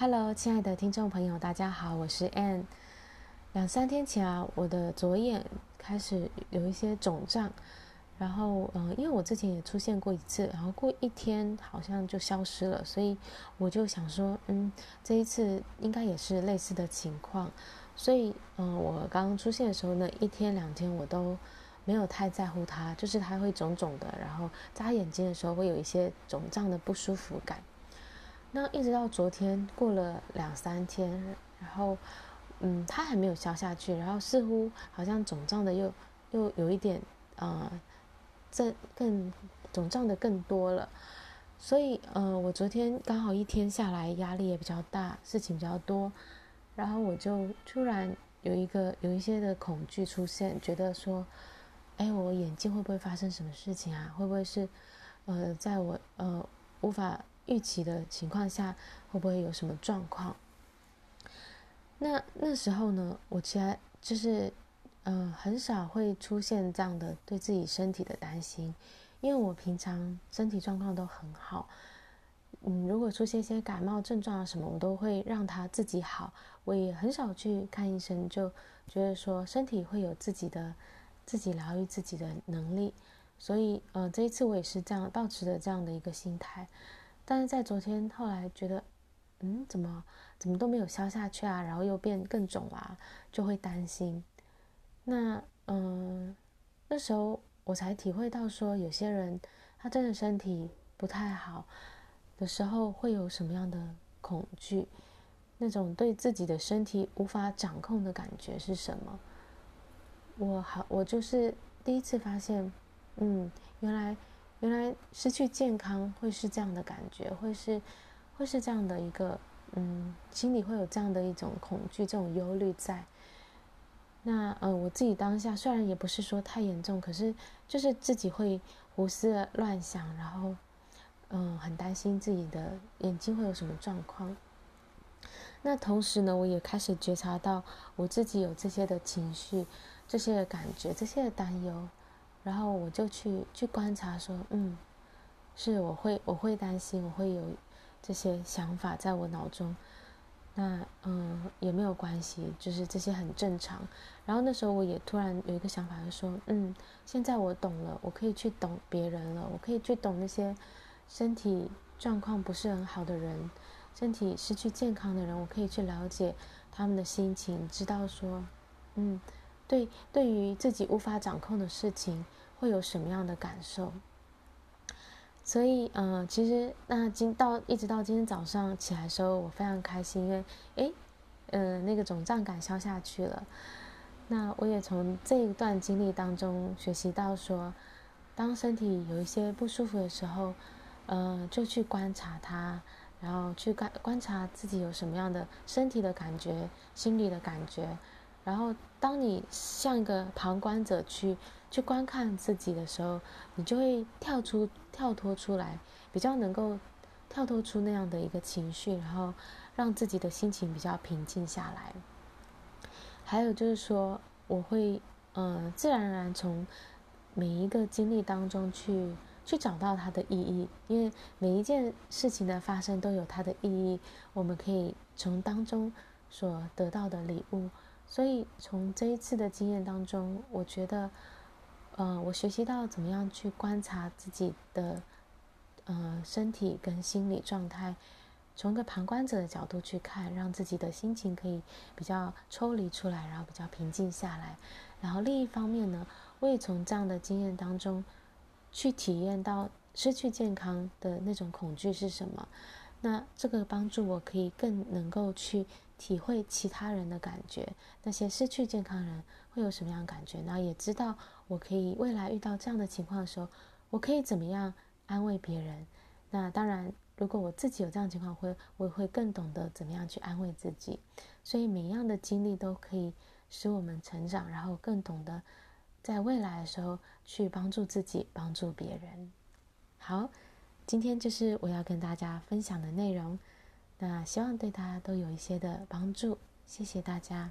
Hello，亲爱的听众朋友，大家好，我是 Ann。两三天前啊，我的左眼开始有一些肿胀，然后嗯，因为我之前也出现过一次，然后过一天好像就消失了，所以我就想说，嗯，这一次应该也是类似的情况，所以嗯，我刚刚出现的时候呢，一天两天我都没有太在乎它，就是它会肿肿的，然后眨眼睛的时候会有一些肿胀的不舒服感。那一直到昨天过了两三天，然后，嗯，它还没有消下去，然后似乎好像肿胀的又又有一点，呃，这更肿胀的更多了，所以，呃，我昨天刚好一天下来压力也比较大，事情比较多，然后我就突然有一个有一些的恐惧出现，觉得说，哎，我眼睛会不会发生什么事情啊？会不会是，呃，在我呃无法。预期的情况下会不会有什么状况？那那时候呢，我其实就是，嗯、呃，很少会出现这样的对自己身体的担心，因为我平常身体状况都很好。嗯，如果出现一些感冒症状啊什么，我都会让他自己好。我也很少去看医生，就觉得说身体会有自己的自己疗愈自己的能力。所以，呃，这一次我也是这样，保持着这样的一个心态。但是在昨天后来觉得，嗯，怎么怎么都没有消下去啊，然后又变更肿啊，就会担心。那嗯，那时候我才体会到说，有些人他真的身体不太好的时候，会有什么样的恐惧，那种对自己的身体无法掌控的感觉是什么？我好，我就是第一次发现，嗯，原来。原来失去健康会是这样的感觉，会是，会是这样的一个，嗯，心里会有这样的一种恐惧、这种忧虑在。那呃，我自己当下虽然也不是说太严重，可是就是自己会胡思乱想，然后嗯，很担心自己的眼睛会有什么状况。那同时呢，我也开始觉察到我自己有这些的情绪、这些的感觉、这些的担忧。然后我就去去观察，说，嗯，是我会我会担心，我会有这些想法在我脑中，那嗯也没有关系，就是这些很正常。然后那时候我也突然有一个想法，就说，嗯，现在我懂了，我可以去懂别人了，我可以去懂那些身体状况不是很好的人，身体失去健康的人，我可以去了解他们的心情，知道说，嗯。对，对于自己无法掌控的事情，会有什么样的感受？所以，嗯、呃，其实那今到一直到今天早上起来的时候，我非常开心，因为，诶，嗯、呃，那个肿胀感消下去了。那我也从这一段经历当中学习到说，当身体有一些不舒服的时候，嗯、就去观察它，然后去观观察自己有什么样的身体的感觉、心理的感觉。然后，当你像一个旁观者去去观看自己的时候，你就会跳出、跳脱出来，比较能够跳脱出那样的一个情绪，然后让自己的心情比较平静下来。还有就是说，我会嗯、自然而然从每一个经历当中去去找到它的意义，因为每一件事情的发生都有它的意义，我们可以从当中所得到的礼物。所以从这一次的经验当中，我觉得，呃，我学习到怎么样去观察自己的，呃，身体跟心理状态，从一个旁观者的角度去看，让自己的心情可以比较抽离出来，然后比较平静下来。然后另一方面呢，我也从这样的经验当中，去体验到失去健康的那种恐惧是什么。那这个帮助我可以更能够去。体会其他人的感觉，那些失去健康人会有什么样的感觉？然后也知道我可以未来遇到这样的情况的时候，我可以怎么样安慰别人？那当然，如果我自己有这样情况，会我会更懂得怎么样去安慰自己。所以每一样的经历都可以使我们成长，然后更懂得在未来的时候去帮助自己，帮助别人。好，今天就是我要跟大家分享的内容。那希望对大家都有一些的帮助，谢谢大家。